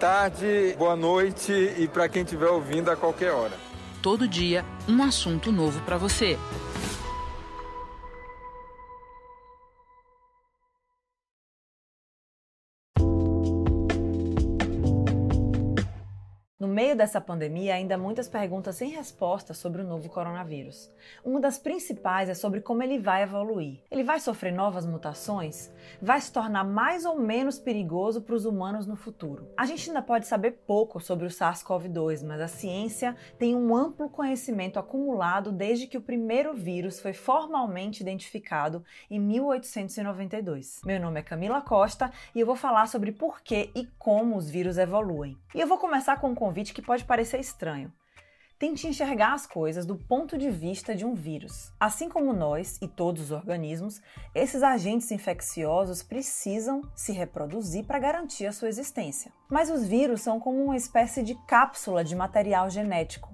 tarde, boa noite e para quem estiver ouvindo a qualquer hora. Todo dia, um assunto novo para você. Meio dessa pandemia, ainda muitas perguntas sem resposta sobre o novo coronavírus. Uma das principais é sobre como ele vai evoluir. Ele vai sofrer novas mutações? Vai se tornar mais ou menos perigoso para os humanos no futuro? A gente ainda pode saber pouco sobre o SARS-CoV-2, mas a ciência tem um amplo conhecimento acumulado desde que o primeiro vírus foi formalmente identificado em 1892. Meu nome é Camila Costa e eu vou falar sobre por que e como os vírus evoluem. E eu vou começar com um convite que pode parecer estranho. Tente enxergar as coisas do ponto de vista de um vírus. Assim como nós e todos os organismos, esses agentes infecciosos precisam se reproduzir para garantir a sua existência. Mas os vírus são como uma espécie de cápsula de material genético.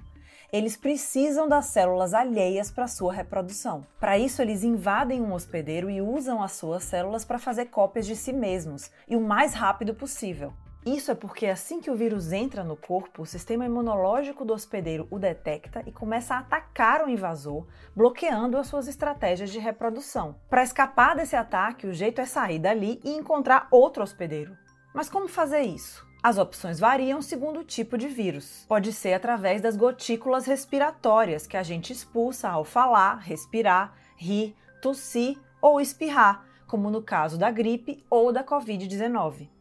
Eles precisam das células alheias para sua reprodução. Para isso, eles invadem um hospedeiro e usam as suas células para fazer cópias de si mesmos, e o mais rápido possível. Isso é porque assim que o vírus entra no corpo, o sistema imunológico do hospedeiro o detecta e começa a atacar o invasor, bloqueando as suas estratégias de reprodução. Para escapar desse ataque, o jeito é sair dali e encontrar outro hospedeiro. Mas como fazer isso? As opções variam segundo o tipo de vírus. Pode ser através das gotículas respiratórias que a gente expulsa ao falar, respirar, rir, tossir ou espirrar, como no caso da gripe ou da Covid-19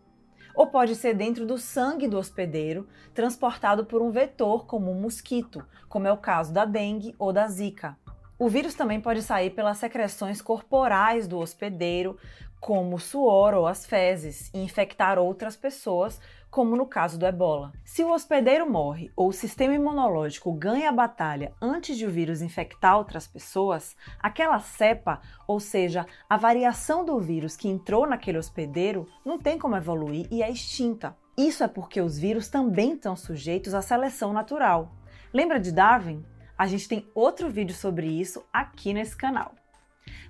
ou pode ser dentro do sangue do hospedeiro, transportado por um vetor como um mosquito, como é o caso da dengue ou da zika. O vírus também pode sair pelas secreções corporais do hospedeiro, como o suor ou as fezes, e infectar outras pessoas, como no caso do ebola. Se o hospedeiro morre ou o sistema imunológico ganha a batalha antes de o vírus infectar outras pessoas, aquela cepa, ou seja, a variação do vírus que entrou naquele hospedeiro, não tem como evoluir e é extinta. Isso é porque os vírus também estão sujeitos à seleção natural. Lembra de Darwin? A gente tem outro vídeo sobre isso aqui nesse canal.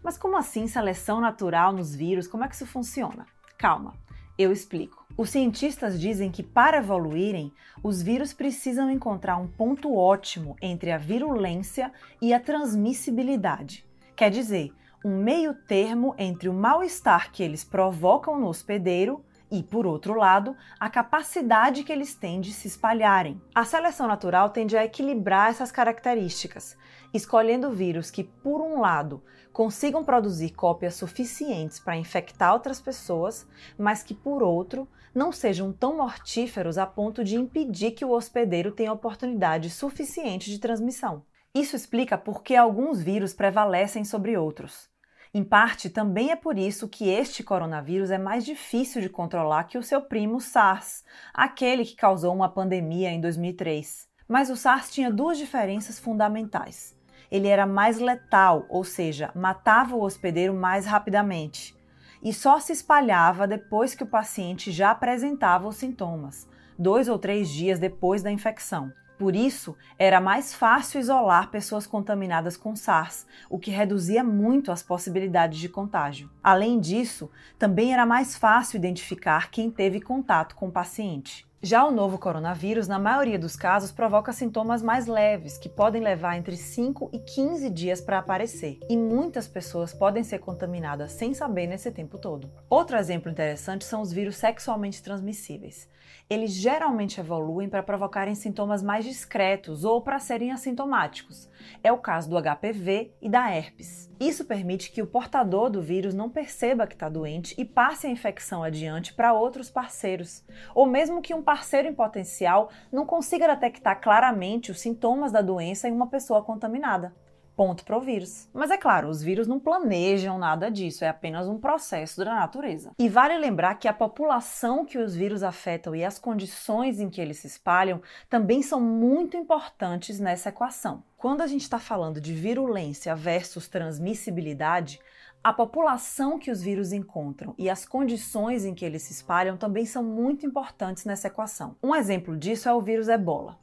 Mas como assim seleção natural nos vírus? Como é que isso funciona? Calma. Eu explico. Os cientistas dizem que para evoluírem, os vírus precisam encontrar um ponto ótimo entre a virulência e a transmissibilidade. Quer dizer, um meio termo entre o mal-estar que eles provocam no hospedeiro e, por outro lado, a capacidade que eles têm de se espalharem. A seleção natural tende a equilibrar essas características, escolhendo vírus que, por um lado, consigam produzir cópias suficientes para infectar outras pessoas, mas que, por outro, não sejam tão mortíferos a ponto de impedir que o hospedeiro tenha oportunidade suficiente de transmissão. Isso explica por que alguns vírus prevalecem sobre outros. Em parte, também é por isso que este coronavírus é mais difícil de controlar que o seu primo SARS, aquele que causou uma pandemia em 2003. Mas o SARS tinha duas diferenças fundamentais. Ele era mais letal, ou seja, matava o hospedeiro mais rapidamente, e só se espalhava depois que o paciente já apresentava os sintomas, dois ou três dias depois da infecção. Por isso, era mais fácil isolar pessoas contaminadas com SARS, o que reduzia muito as possibilidades de contágio. Além disso, também era mais fácil identificar quem teve contato com o paciente. Já o novo coronavírus, na maioria dos casos, provoca sintomas mais leves, que podem levar entre 5 e 15 dias para aparecer, e muitas pessoas podem ser contaminadas sem saber nesse tempo todo. Outro exemplo interessante são os vírus sexualmente transmissíveis eles geralmente evoluem para provocarem sintomas mais discretos ou para serem assintomáticos. É o caso do HPV e da herpes. Isso permite que o portador do vírus não perceba que está doente e passe a infecção adiante para outros parceiros, ou mesmo que um parceiro em potencial não consiga detectar claramente os sintomas da doença em uma pessoa contaminada ponto para o vírus. Mas é claro, os vírus não planejam nada disso, é apenas um processo da natureza. E vale lembrar que a população que os vírus afetam e as condições em que eles se espalham também são muito importantes nessa equação. Quando a gente está falando de virulência versus transmissibilidade, a população que os vírus encontram e as condições em que eles se espalham também são muito importantes nessa equação. Um exemplo disso é o vírus ebola.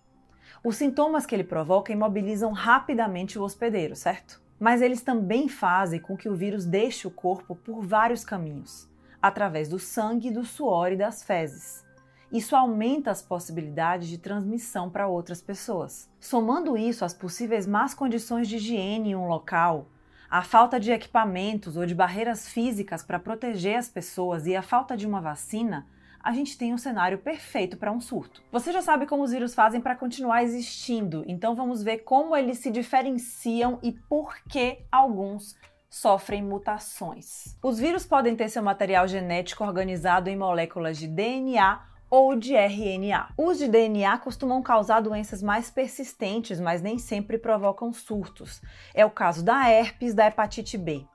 Os sintomas que ele provoca imobilizam rapidamente o hospedeiro, certo? Mas eles também fazem com que o vírus deixe o corpo por vários caminhos, através do sangue, do suor e das fezes. Isso aumenta as possibilidades de transmissão para outras pessoas. Somando isso às possíveis más condições de higiene em um local, a falta de equipamentos ou de barreiras físicas para proteger as pessoas e a falta de uma vacina, a gente tem um cenário perfeito para um surto. Você já sabe como os vírus fazem para continuar existindo, então vamos ver como eles se diferenciam e por que alguns sofrem mutações. Os vírus podem ter seu material genético organizado em moléculas de DNA ou de RNA. Os de DNA costumam causar doenças mais persistentes, mas nem sempre provocam surtos. É o caso da herpes, da hepatite B.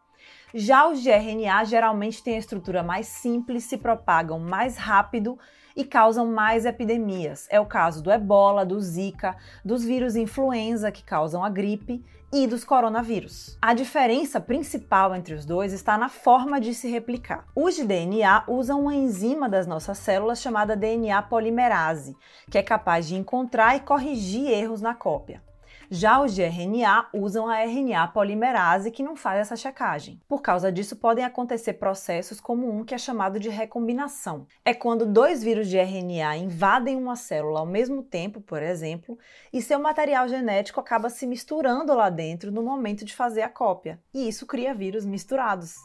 Já os de RNA geralmente têm a estrutura mais simples, se propagam mais rápido e causam mais epidemias. É o caso do ebola, do zika, dos vírus influenza que causam a gripe e dos coronavírus. A diferença principal entre os dois está na forma de se replicar. Os de DNA usam uma enzima das nossas células chamada DNA polimerase, que é capaz de encontrar e corrigir erros na cópia. Já os de RNA usam a RNA polimerase que não faz essa checagem. Por causa disso, podem acontecer processos como um que é chamado de recombinação. É quando dois vírus de RNA invadem uma célula ao mesmo tempo, por exemplo, e seu material genético acaba se misturando lá dentro no momento de fazer a cópia. E isso cria vírus misturados.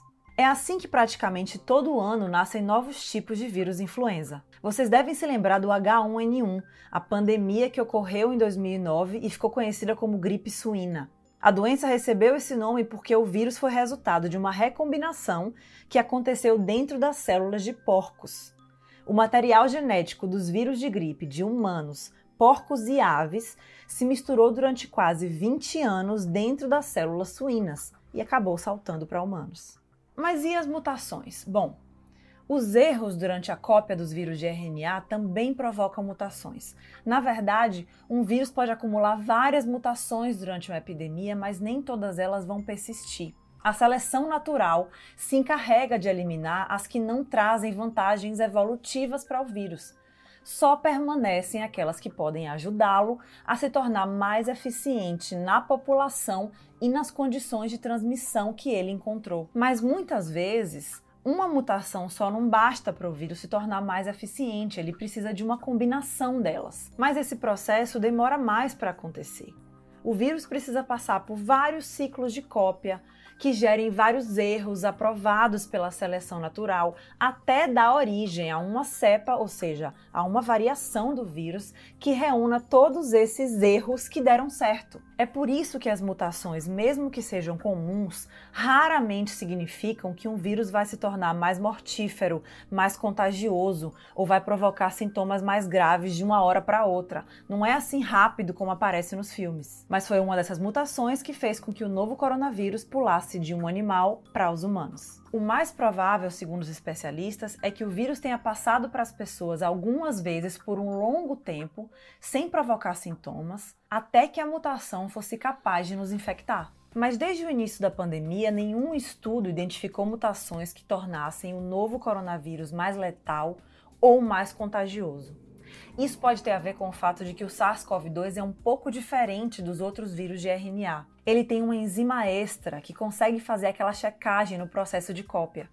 É assim que praticamente todo ano nascem novos tipos de vírus influenza. Vocês devem se lembrar do H1N1, a pandemia que ocorreu em 2009 e ficou conhecida como gripe suína. A doença recebeu esse nome porque o vírus foi resultado de uma recombinação que aconteceu dentro das células de porcos. O material genético dos vírus de gripe de humanos, porcos e aves se misturou durante quase 20 anos dentro das células suínas e acabou saltando para humanos. Mas e as mutações? Bom, os erros durante a cópia dos vírus de RNA também provocam mutações. Na verdade, um vírus pode acumular várias mutações durante uma epidemia, mas nem todas elas vão persistir. A seleção natural se encarrega de eliminar as que não trazem vantagens evolutivas para o vírus. Só permanecem aquelas que podem ajudá-lo a se tornar mais eficiente na população e nas condições de transmissão que ele encontrou. Mas muitas vezes, uma mutação só não basta para o vírus se tornar mais eficiente, ele precisa de uma combinação delas. Mas esse processo demora mais para acontecer. O vírus precisa passar por vários ciclos de cópia, que gerem vários erros aprovados pela seleção natural, até dar origem a uma cepa, ou seja, a uma variação do vírus que reúna todos esses erros que deram certo. É por isso que as mutações, mesmo que sejam comuns, raramente significam que um vírus vai se tornar mais mortífero, mais contagioso ou vai provocar sintomas mais graves de uma hora para outra. Não é assim rápido como aparece nos filmes. Mas foi uma dessas mutações que fez com que o novo coronavírus pulasse de um animal para os humanos. O mais provável, segundo os especialistas, é que o vírus tenha passado para as pessoas algumas vezes por um longo tempo, sem provocar sintomas, até que a mutação fosse capaz de nos infectar. Mas desde o início da pandemia, nenhum estudo identificou mutações que tornassem o novo coronavírus mais letal ou mais contagioso. Isso pode ter a ver com o fato de que o SARS-CoV-2 é um pouco diferente dos outros vírus de RNA. Ele tem uma enzima extra que consegue fazer aquela checagem no processo de cópia.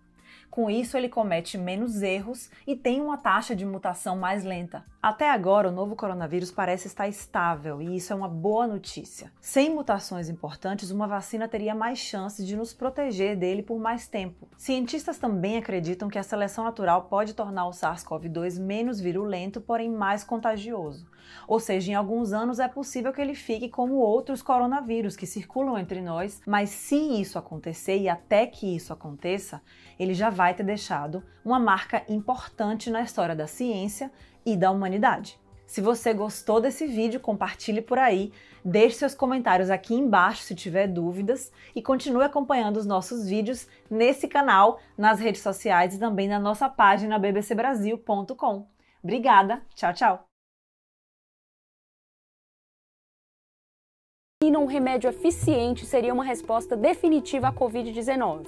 Com isso, ele comete menos erros e tem uma taxa de mutação mais lenta. Até agora, o novo coronavírus parece estar estável e isso é uma boa notícia. Sem mutações importantes, uma vacina teria mais chances de nos proteger dele por mais tempo. Cientistas também acreditam que a seleção natural pode tornar o SARS-CoV-2 menos virulento, porém mais contagioso. Ou seja, em alguns anos é possível que ele fique como outros coronavírus que circulam entre nós, mas se isso acontecer e até que isso aconteça, ele já vai ter deixado uma marca importante na história da ciência e da humanidade. Se você gostou desse vídeo, compartilhe por aí, deixe seus comentários aqui embaixo se tiver dúvidas e continue acompanhando os nossos vídeos nesse canal, nas redes sociais e também na nossa página bbcbrasil.com. Obrigada, tchau, tchau! um remédio eficiente seria uma resposta definitiva à Covid-19.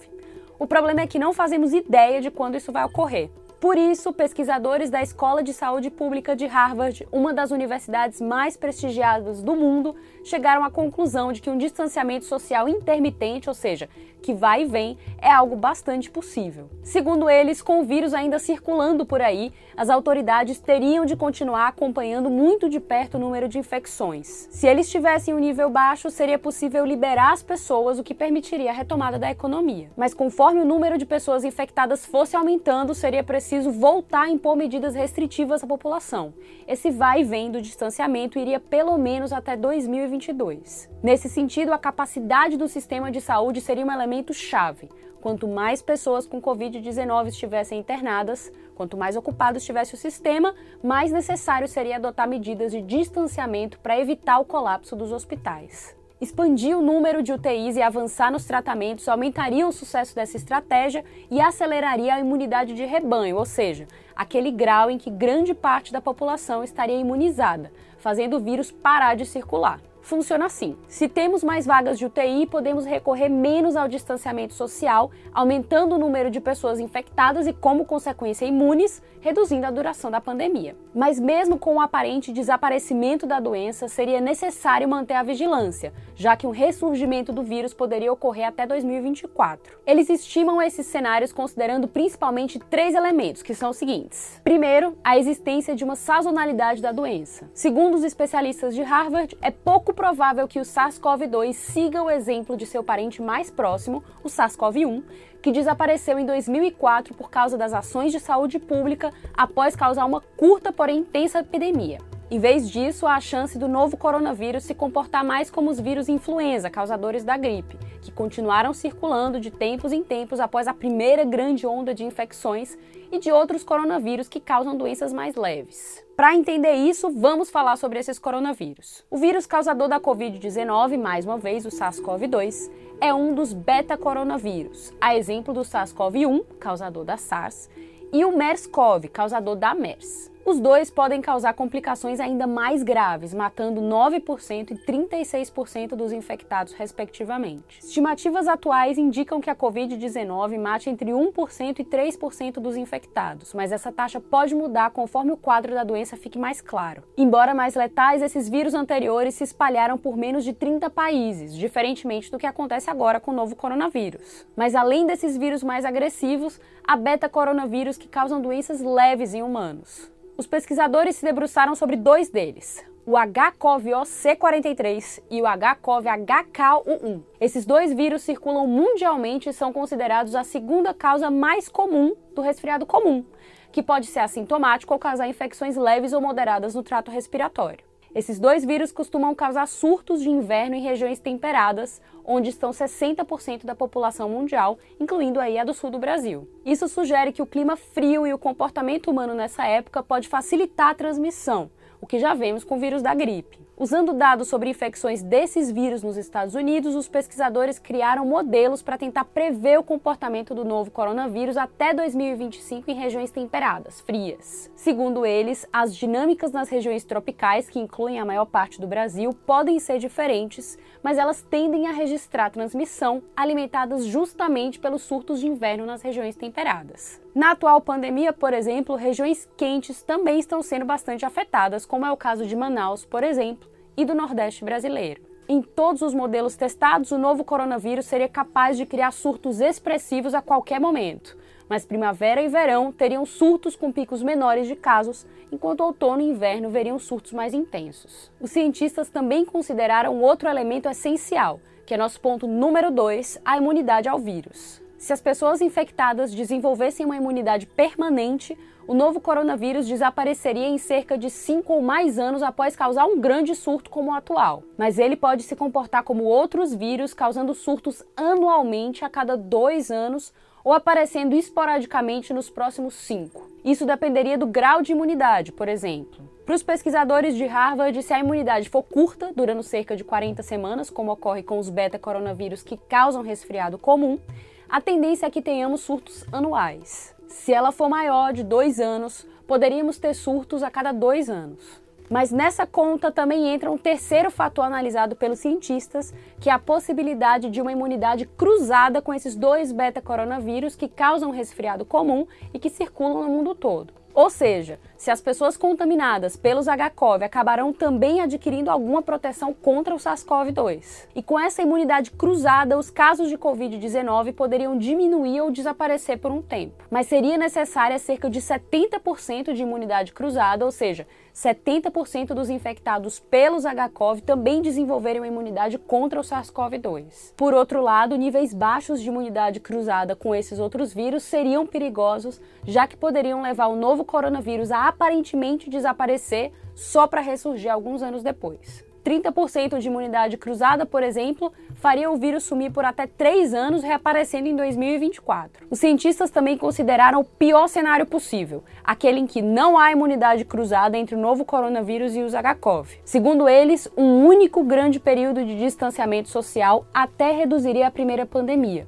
O problema é que não fazemos ideia de quando isso vai ocorrer. Por isso, pesquisadores da Escola de Saúde Pública de Harvard, uma das universidades mais prestigiadas do mundo, chegaram à conclusão de que um distanciamento social intermitente, ou seja, que vai e vem, é algo bastante possível. Segundo eles, com o vírus ainda circulando por aí, as autoridades teriam de continuar acompanhando muito de perto o número de infecções. Se eles tivessem um nível baixo, seria possível liberar as pessoas, o que permitiria a retomada da economia. Mas conforme o número de pessoas infectadas fosse aumentando, seria preciso voltar a impor medidas restritivas à população. Esse vai e vem do distanciamento iria pelo menos até 2022. Nesse sentido, a capacidade do sistema de saúde seria um elemento chave. Quanto mais pessoas com Covid-19 estivessem internadas, quanto mais ocupado estivesse o sistema, mais necessário seria adotar medidas de distanciamento para evitar o colapso dos hospitais. Expandir o número de UTIs e avançar nos tratamentos aumentaria o sucesso dessa estratégia e aceleraria a imunidade de rebanho, ou seja, aquele grau em que grande parte da população estaria imunizada, fazendo o vírus parar de circular funciona assim: se temos mais vagas de UTI, podemos recorrer menos ao distanciamento social, aumentando o número de pessoas infectadas e, como consequência, imunes, reduzindo a duração da pandemia. Mas, mesmo com o aparente desaparecimento da doença, seria necessário manter a vigilância, já que um ressurgimento do vírus poderia ocorrer até 2024. Eles estimam esses cenários considerando principalmente três elementos, que são os seguintes: primeiro, a existência de uma sazonalidade da doença. Segundo os especialistas de Harvard, é pouco pouco provável que o SARS-CoV-2 siga o exemplo de seu parente mais próximo, o SARS-CoV-1, que desapareceu em 2004 por causa das ações de saúde pública após causar uma curta, porém intensa epidemia. Em vez disso, há a chance do novo coronavírus se comportar mais como os vírus influenza, causadores da gripe, que continuaram circulando de tempos em tempos após a primeira grande onda de infecções e de outros coronavírus que causam doenças mais leves. Para entender isso, vamos falar sobre esses coronavírus. O vírus causador da Covid-19, mais uma vez o SARS-CoV-2, é um dos beta-coronavírus, a exemplo do SARS-CoV-1, causador da SARS, e o MERS-CoV, causador da MERS. Os dois podem causar complicações ainda mais graves, matando 9% e 36% dos infectados, respectivamente. Estimativas atuais indicam que a Covid-19 mate entre 1% e 3% dos infectados, mas essa taxa pode mudar conforme o quadro da doença fique mais claro. Embora mais letais, esses vírus anteriores se espalharam por menos de 30 países, diferentemente do que acontece agora com o novo coronavírus. Mas além desses vírus mais agressivos, há beta-coronavírus que causam doenças leves em humanos. Os pesquisadores se debruçaram sobre dois deles, o HCOV-C43 e o HCOV-HK11. Esses dois vírus circulam mundialmente e são considerados a segunda causa mais comum do resfriado comum, que pode ser assintomático ou causar infecções leves ou moderadas no trato respiratório. Esses dois vírus costumam causar surtos de inverno em regiões temperadas, onde estão 60% da população mundial, incluindo aí a do sul do Brasil. Isso sugere que o clima frio e o comportamento humano nessa época pode facilitar a transmissão, o que já vemos com o vírus da gripe. Usando dados sobre infecções desses vírus nos Estados Unidos, os pesquisadores criaram modelos para tentar prever o comportamento do novo coronavírus até 2025 em regiões temperadas, frias. Segundo eles, as dinâmicas nas regiões tropicais, que incluem a maior parte do Brasil, podem ser diferentes, mas elas tendem a registrar transmissão alimentadas justamente pelos surtos de inverno nas regiões temperadas. Na atual pandemia, por exemplo, regiões quentes também estão sendo bastante afetadas, como é o caso de Manaus, por exemplo, e do Nordeste brasileiro. Em todos os modelos testados, o novo coronavírus seria capaz de criar surtos expressivos a qualquer momento, mas primavera e verão teriam surtos com picos menores de casos, enquanto outono e inverno veriam surtos mais intensos. Os cientistas também consideraram outro elemento essencial, que é nosso ponto número 2, a imunidade ao vírus. Se as pessoas infectadas desenvolvessem uma imunidade permanente, o novo coronavírus desapareceria em cerca de 5 ou mais anos após causar um grande surto como o atual. Mas ele pode se comportar como outros vírus, causando surtos anualmente a cada dois anos ou aparecendo esporadicamente nos próximos cinco. Isso dependeria do grau de imunidade, por exemplo. Para os pesquisadores de Harvard, se a imunidade for curta, durando cerca de 40 semanas, como ocorre com os beta-coronavírus que causam resfriado comum, a tendência é que tenhamos surtos anuais. Se ela for maior de dois anos, poderíamos ter surtos a cada dois anos. Mas nessa conta também entra um terceiro fator analisado pelos cientistas, que é a possibilidade de uma imunidade cruzada com esses dois beta-coronavírus que causam resfriado comum e que circulam no mundo todo. Ou seja, se as pessoas contaminadas pelos H-Cov acabarão também adquirindo alguma proteção contra o SARS-CoV-2. E com essa imunidade cruzada, os casos de Covid-19 poderiam diminuir ou desaparecer por um tempo. Mas seria necessária cerca de 70% de imunidade cruzada, ou seja, 70% dos infectados pelos H-Cov também desenvolverem uma imunidade contra o SARS-CoV-2. Por outro lado, níveis baixos de imunidade cruzada com esses outros vírus seriam perigosos, já que poderiam levar o novo coronavírus a aparentemente desaparecer só para ressurgir alguns anos depois. 30% de imunidade cruzada, por exemplo, faria o vírus sumir por até 3 anos, reaparecendo em 2024. Os cientistas também consideraram o pior cenário possível, aquele em que não há imunidade cruzada entre o novo coronavírus e os H-Cov. Segundo eles, um único grande período de distanciamento social até reduziria a primeira pandemia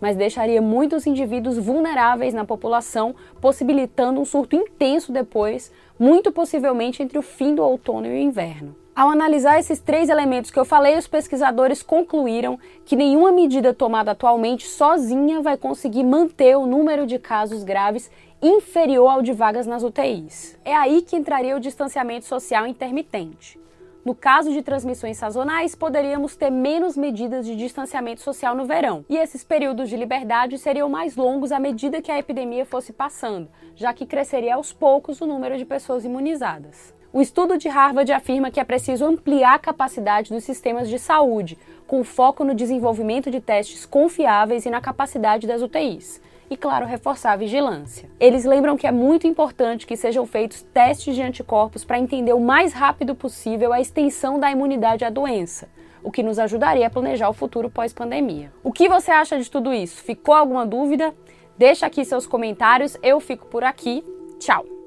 mas deixaria muitos indivíduos vulneráveis na população, possibilitando um surto intenso depois, muito possivelmente entre o fim do outono e o inverno. Ao analisar esses três elementos que eu falei, os pesquisadores concluíram que nenhuma medida tomada atualmente sozinha vai conseguir manter o número de casos graves inferior ao de vagas nas UTIs. É aí que entraria o distanciamento social intermitente. No caso de transmissões sazonais, poderíamos ter menos medidas de distanciamento social no verão, e esses períodos de liberdade seriam mais longos à medida que a epidemia fosse passando, já que cresceria aos poucos o número de pessoas imunizadas. O estudo de Harvard afirma que é preciso ampliar a capacidade dos sistemas de saúde, com foco no desenvolvimento de testes confiáveis e na capacidade das UTIs. E, claro, reforçar a vigilância. Eles lembram que é muito importante que sejam feitos testes de anticorpos para entender o mais rápido possível a extensão da imunidade à doença, o que nos ajudaria a planejar o futuro pós-pandemia. O que você acha de tudo isso? Ficou alguma dúvida? Deixa aqui seus comentários, eu fico por aqui. Tchau!